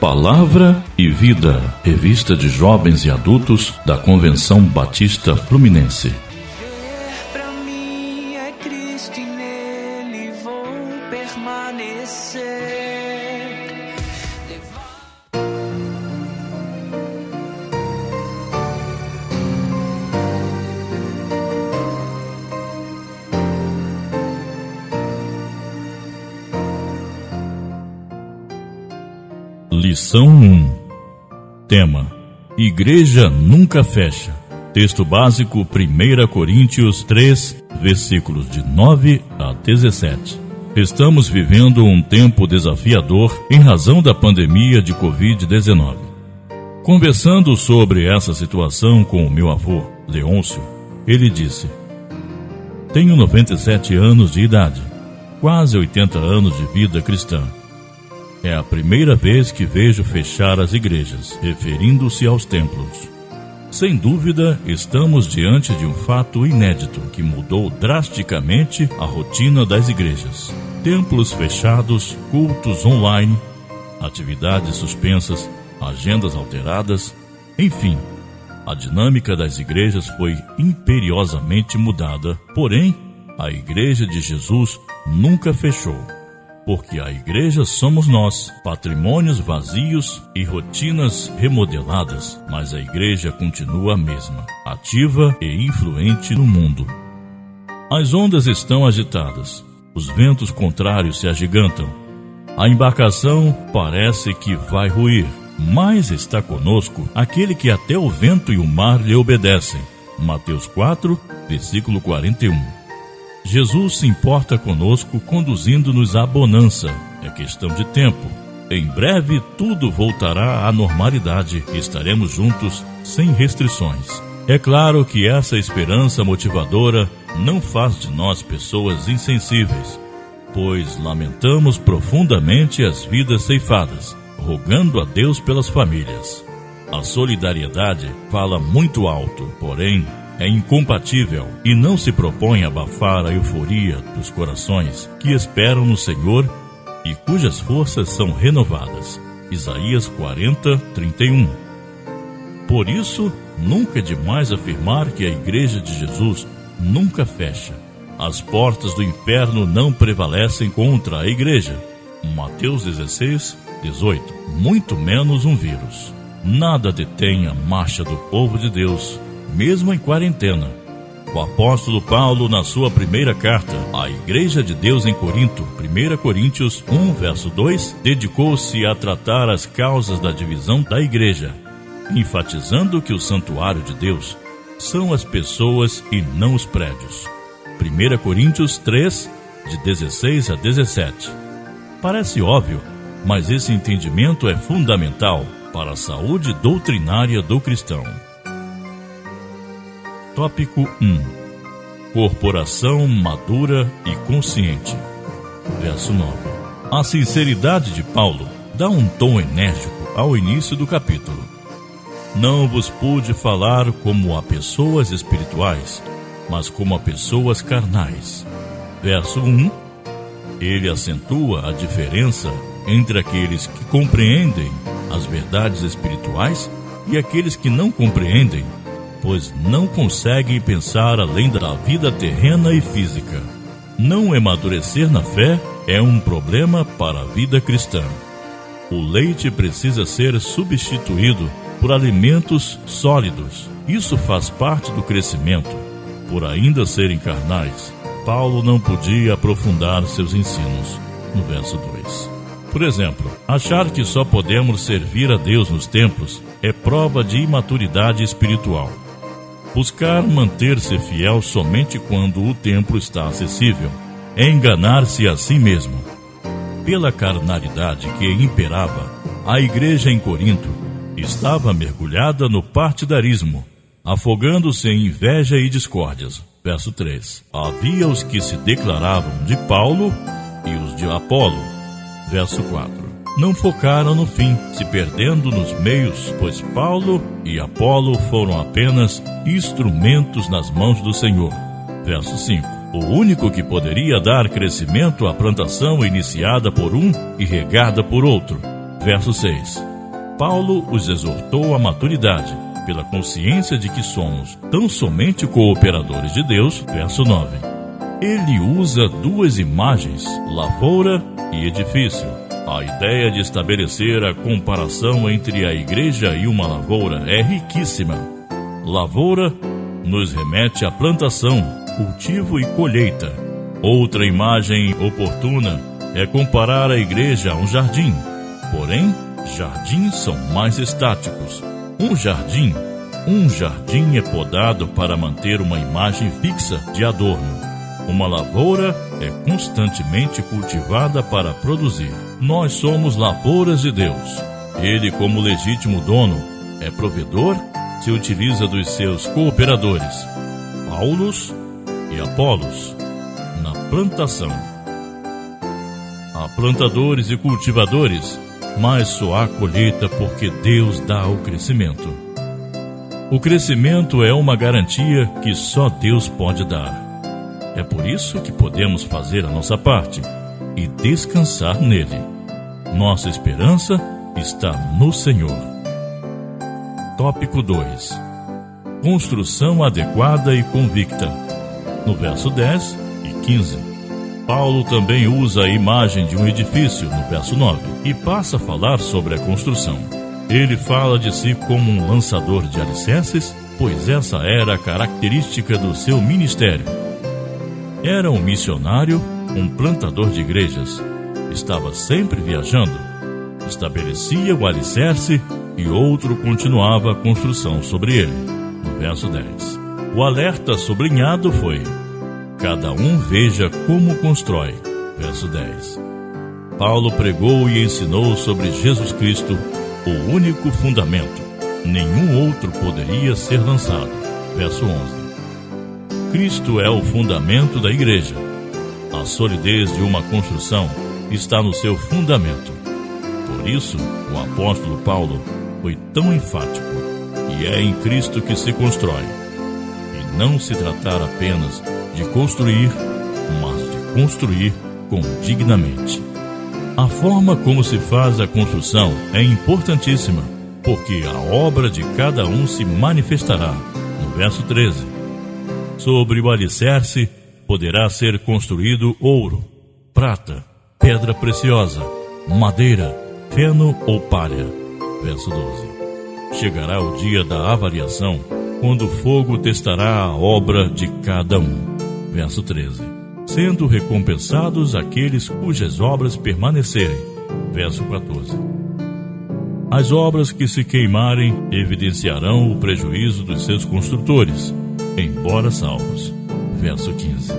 Palavra e Vida, revista de jovens e adultos da Convenção Batista Fluminense. Lição 1 Tema Igreja nunca fecha. Texto básico 1 Coríntios 3, versículos de 9 a 17. Estamos vivendo um tempo desafiador em razão da pandemia de Covid-19. Conversando sobre essa situação com o meu avô, Leôncio, ele disse: Tenho 97 anos de idade, quase 80 anos de vida cristã. É a primeira vez que vejo fechar as igrejas, referindo-se aos templos. Sem dúvida, estamos diante de um fato inédito que mudou drasticamente a rotina das igrejas. Templos fechados, cultos online, atividades suspensas, agendas alteradas, enfim, a dinâmica das igrejas foi imperiosamente mudada. Porém, a Igreja de Jesus nunca fechou porque a igreja somos nós, patrimônios vazios e rotinas remodeladas, mas a igreja continua a mesma, ativa e influente no mundo. As ondas estão agitadas, os ventos contrários se agigantam, a embarcação parece que vai ruir, mas está conosco aquele que até o vento e o mar lhe obedecem. Mateus 4, versículo 41. Jesus se importa conosco, conduzindo-nos à bonança. É questão de tempo. Em breve tudo voltará à normalidade estaremos juntos sem restrições. É claro que essa esperança motivadora não faz de nós pessoas insensíveis, pois lamentamos profundamente as vidas ceifadas, rogando a Deus pelas famílias. A solidariedade fala muito alto, porém, é incompatível e não se propõe abafar a euforia dos corações que esperam no Senhor e cujas forças são renovadas. Isaías 40, 31. Por isso, nunca é demais afirmar que a Igreja de Jesus nunca fecha. As portas do inferno não prevalecem contra a Igreja. Mateus 16, 18. Muito menos um vírus. Nada detém a marcha do povo de Deus mesmo em quarentena. O apóstolo Paulo, na sua primeira carta à Igreja de Deus em Corinto, 1 Coríntios 1, verso 2, dedicou-se a tratar as causas da divisão da igreja, enfatizando que o santuário de Deus são as pessoas e não os prédios. 1 Coríntios 3, de 16 a 17. Parece óbvio, mas esse entendimento é fundamental para a saúde doutrinária do cristão. Tópico 1 Corporação madura e consciente. Verso 9. A sinceridade de Paulo dá um tom enérgico ao início do capítulo. Não vos pude falar como a pessoas espirituais, mas como a pessoas carnais. Verso 1. Ele acentua a diferença entre aqueles que compreendem as verdades espirituais e aqueles que não compreendem pois não conseguem pensar além da vida terrena e física. Não amadurecer na fé é um problema para a vida cristã. O leite precisa ser substituído por alimentos sólidos. Isso faz parte do crescimento. Por ainda serem carnais, Paulo não podia aprofundar seus ensinos. No verso 2. Por exemplo, achar que só podemos servir a Deus nos templos é prova de imaturidade espiritual. Buscar manter-se fiel somente quando o templo está acessível é enganar-se a si mesmo. Pela carnalidade que imperava, a igreja em Corinto estava mergulhada no partidarismo, afogando-se em inveja e discórdias. Verso 3. Havia os que se declaravam de Paulo e os de Apolo. Verso 4 não focaram no fim, se perdendo nos meios, pois Paulo e Apolo foram apenas instrumentos nas mãos do Senhor. Verso 5. O único que poderia dar crescimento à plantação iniciada por um e regada por outro. Verso 6. Paulo os exortou à maturidade, pela consciência de que somos tão somente cooperadores de Deus, verso 9. Ele usa duas imagens, lavoura e edifício. A ideia de estabelecer a comparação entre a igreja e uma lavoura é riquíssima. Lavoura nos remete à plantação, cultivo e colheita. Outra imagem oportuna é comparar a igreja a um jardim. Porém, jardins são mais estáticos. Um jardim, um jardim é podado para manter uma imagem fixa de adorno. Uma lavoura é constantemente cultivada para produzir. Nós somos lavouras de Deus. Ele, como legítimo dono, é provedor, se utiliza dos seus cooperadores, Paulos e Apolos, na plantação. Há plantadores e cultivadores mas só há colheita porque Deus dá o crescimento. O crescimento é uma garantia que só Deus pode dar. É por isso que podemos fazer a nossa parte e descansar nele. Nossa esperança está no Senhor. Tópico 2: Construção adequada e convicta. No verso 10 e 15. Paulo também usa a imagem de um edifício no verso 9 e passa a falar sobre a construção. Ele fala de si como um lançador de alicerces, pois essa era a característica do seu ministério. Era um missionário, um plantador de igrejas. Estava sempre viajando. Estabelecia o alicerce e outro continuava a construção sobre ele. No verso 10. O alerta sublinhado foi: cada um veja como constrói. Verso 10. Paulo pregou e ensinou sobre Jesus Cristo, o único fundamento. Nenhum outro poderia ser lançado. Verso 11. Cristo é o fundamento da igreja. A solidez de uma construção está no seu fundamento. Por isso, o apóstolo Paulo foi tão enfático. E é em Cristo que se constrói. E não se tratar apenas de construir, mas de construir com dignamente. A forma como se faz a construção é importantíssima, porque a obra de cada um se manifestará. No verso 13. Sobre o alicerce poderá ser construído ouro, prata, pedra preciosa, madeira, feno ou palha. Verso 12. Chegará o dia da avaliação, quando o fogo testará a obra de cada um verso 13. Sendo recompensados aqueles cujas obras permanecerem. Verso 14. As obras que se queimarem evidenciarão o prejuízo dos seus construtores, embora salvos. Verso 15.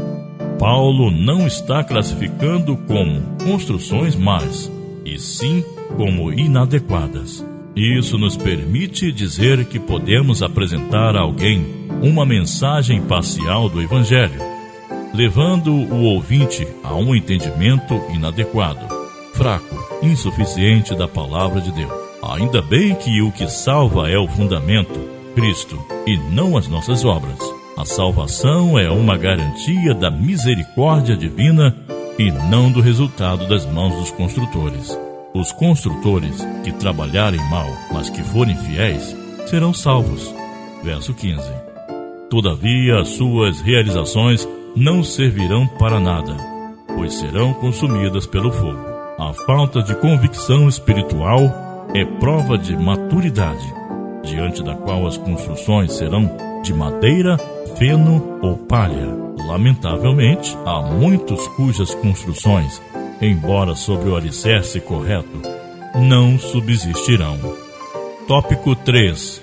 Paulo não está classificando como construções más, e sim como inadequadas. Isso nos permite dizer que podemos apresentar a alguém uma mensagem parcial do Evangelho, levando o ouvinte a um entendimento inadequado, fraco, insuficiente da palavra de Deus. Ainda bem que o que salva é o fundamento, Cristo, e não as nossas obras. A salvação é uma garantia da misericórdia divina e não do resultado das mãos dos construtores. Os construtores que trabalharem mal, mas que forem fiéis, serão salvos. Verso 15. Todavia, as suas realizações não servirão para nada, pois serão consumidas pelo fogo. A falta de convicção espiritual é prova de maturidade, diante da qual as construções serão de madeira, feno ou palha. Lamentavelmente, há muitos cujas construções, embora sobre o alicerce correto, não subsistirão. Tópico 3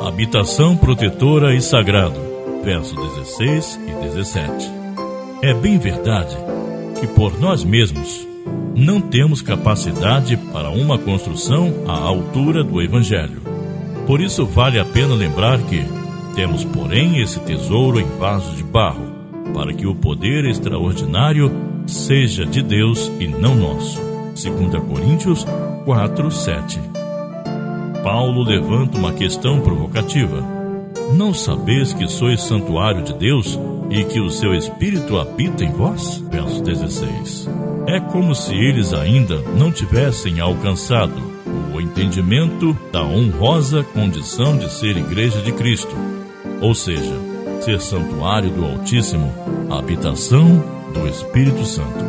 Habitação protetora e sagrado verso 16 e 17. É bem verdade que por nós mesmos não temos capacidade para uma construção à altura do Evangelho. Por isso vale a pena lembrar que temos, porém, esse tesouro em vasos de barro, para que o poder extraordinário seja de Deus e não nosso. 2 Coríntios 4, 7. Paulo levanta uma questão provocativa não sabeis que sois santuário de Deus e que o seu Espírito habita em vós? Verso 16. É como se eles ainda não tivessem alcançado o entendimento da honrosa condição de ser igreja de Cristo, ou seja, ser santuário do Altíssimo, habitação do Espírito Santo.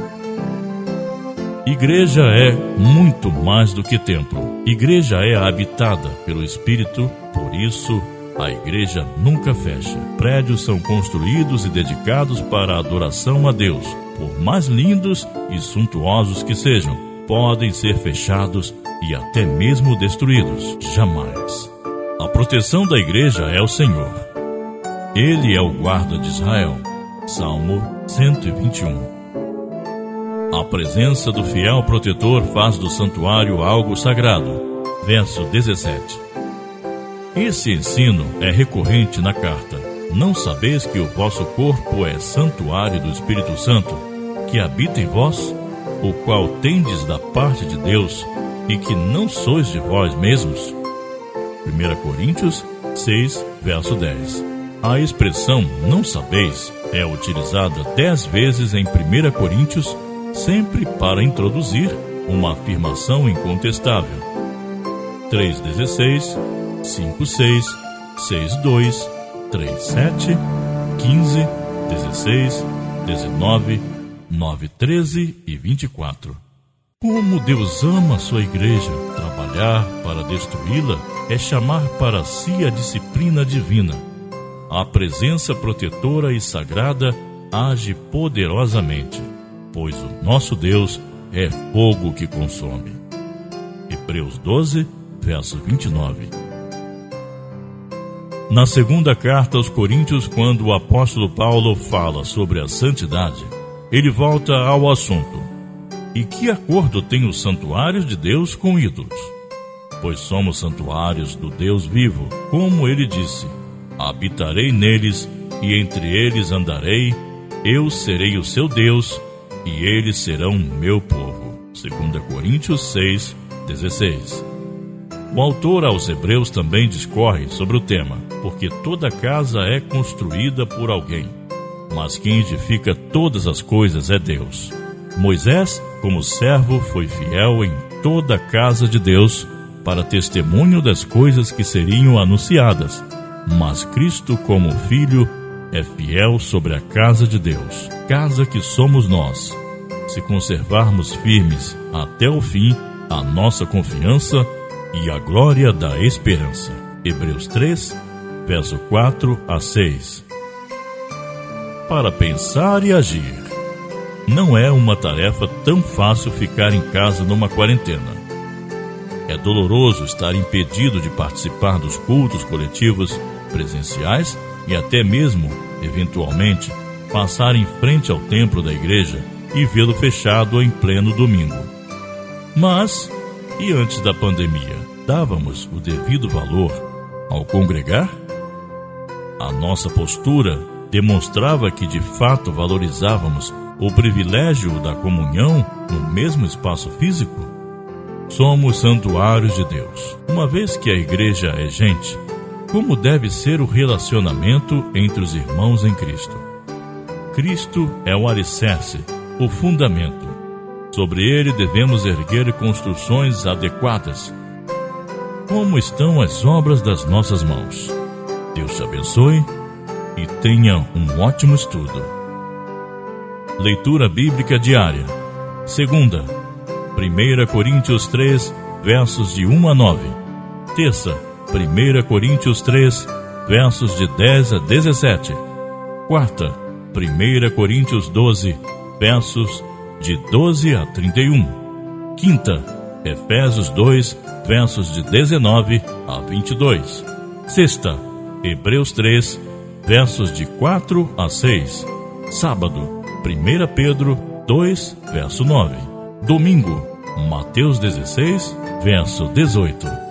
Igreja é muito mais do que templo. Igreja é habitada pelo Espírito, por isso a igreja nunca fecha. Prédios são construídos e dedicados para a adoração a Deus. Por mais lindos e suntuosos que sejam, podem ser fechados e até mesmo destruídos. Jamais. A proteção da igreja é o Senhor. Ele é o guarda de Israel. Salmo 121. A presença do fiel protetor faz do santuário algo sagrado. Verso 17. Esse ensino é recorrente na carta. Não sabeis que o vosso corpo é santuário do Espírito Santo, que habita em vós, o qual tendes da parte de Deus, e que não sois de vós mesmos? 1 Coríntios 6, verso 10. A expressão não sabeis é utilizada dez vezes em 1 Coríntios, sempre para introduzir uma afirmação incontestável. 3,16 56 62 37 15 16 19 9 13 e 24. Como Deus ama a sua igreja, trabalhar para destruí-la é chamar para si a disciplina divina. A presença protetora e sagrada age poderosamente, pois o nosso Deus é fogo que consome. Hebreus 12, verso 29. Na segunda carta aos Coríntios, quando o apóstolo Paulo fala sobre a santidade, ele volta ao assunto. E que acordo tem os santuários de Deus com ídolos? Pois somos santuários do Deus vivo, como ele disse: Habitarei neles e entre eles andarei, eu serei o seu Deus e eles serão meu povo. 2 Coríntios 6, 16. O autor aos Hebreus também discorre sobre o tema, porque toda casa é construída por alguém, mas quem edifica todas as coisas é Deus. Moisés, como servo, foi fiel em toda a casa de Deus para testemunho das coisas que seriam anunciadas, mas Cristo, como filho, é fiel sobre a casa de Deus, casa que somos nós. Se conservarmos firmes até o fim a nossa confiança, e a glória da esperança. Hebreus 3, verso 4 a 6. Para pensar e agir. Não é uma tarefa tão fácil ficar em casa numa quarentena. É doloroso estar impedido de participar dos cultos coletivos presenciais e até mesmo, eventualmente, passar em frente ao templo da igreja e vê-lo fechado em pleno domingo. Mas, e antes da pandemia? dávamos o devido valor ao congregar? A nossa postura demonstrava que de fato valorizávamos o privilégio da comunhão no mesmo espaço físico? Somos santuários de Deus. Uma vez que a igreja é gente, como deve ser o relacionamento entre os irmãos em Cristo? Cristo é o alicerce, o fundamento. Sobre ele devemos erguer construções adequadas como estão as obras das nossas mãos. Deus te abençoe e tenha um ótimo estudo. Leitura Bíblica Diária. Segunda, 1 Coríntios 3, versos de 1 a 9. Terça, 1 Coríntios 3, versos de 10 a 17. Quarta, 1 Coríntios 12, versos de 12 a 31. Quinta, Efésios 2, versos de 19 a 22. Sexta, Hebreus 3, versos de 4 a 6. Sábado, 1 Pedro 2, verso 9. Domingo, Mateus 16, verso 18.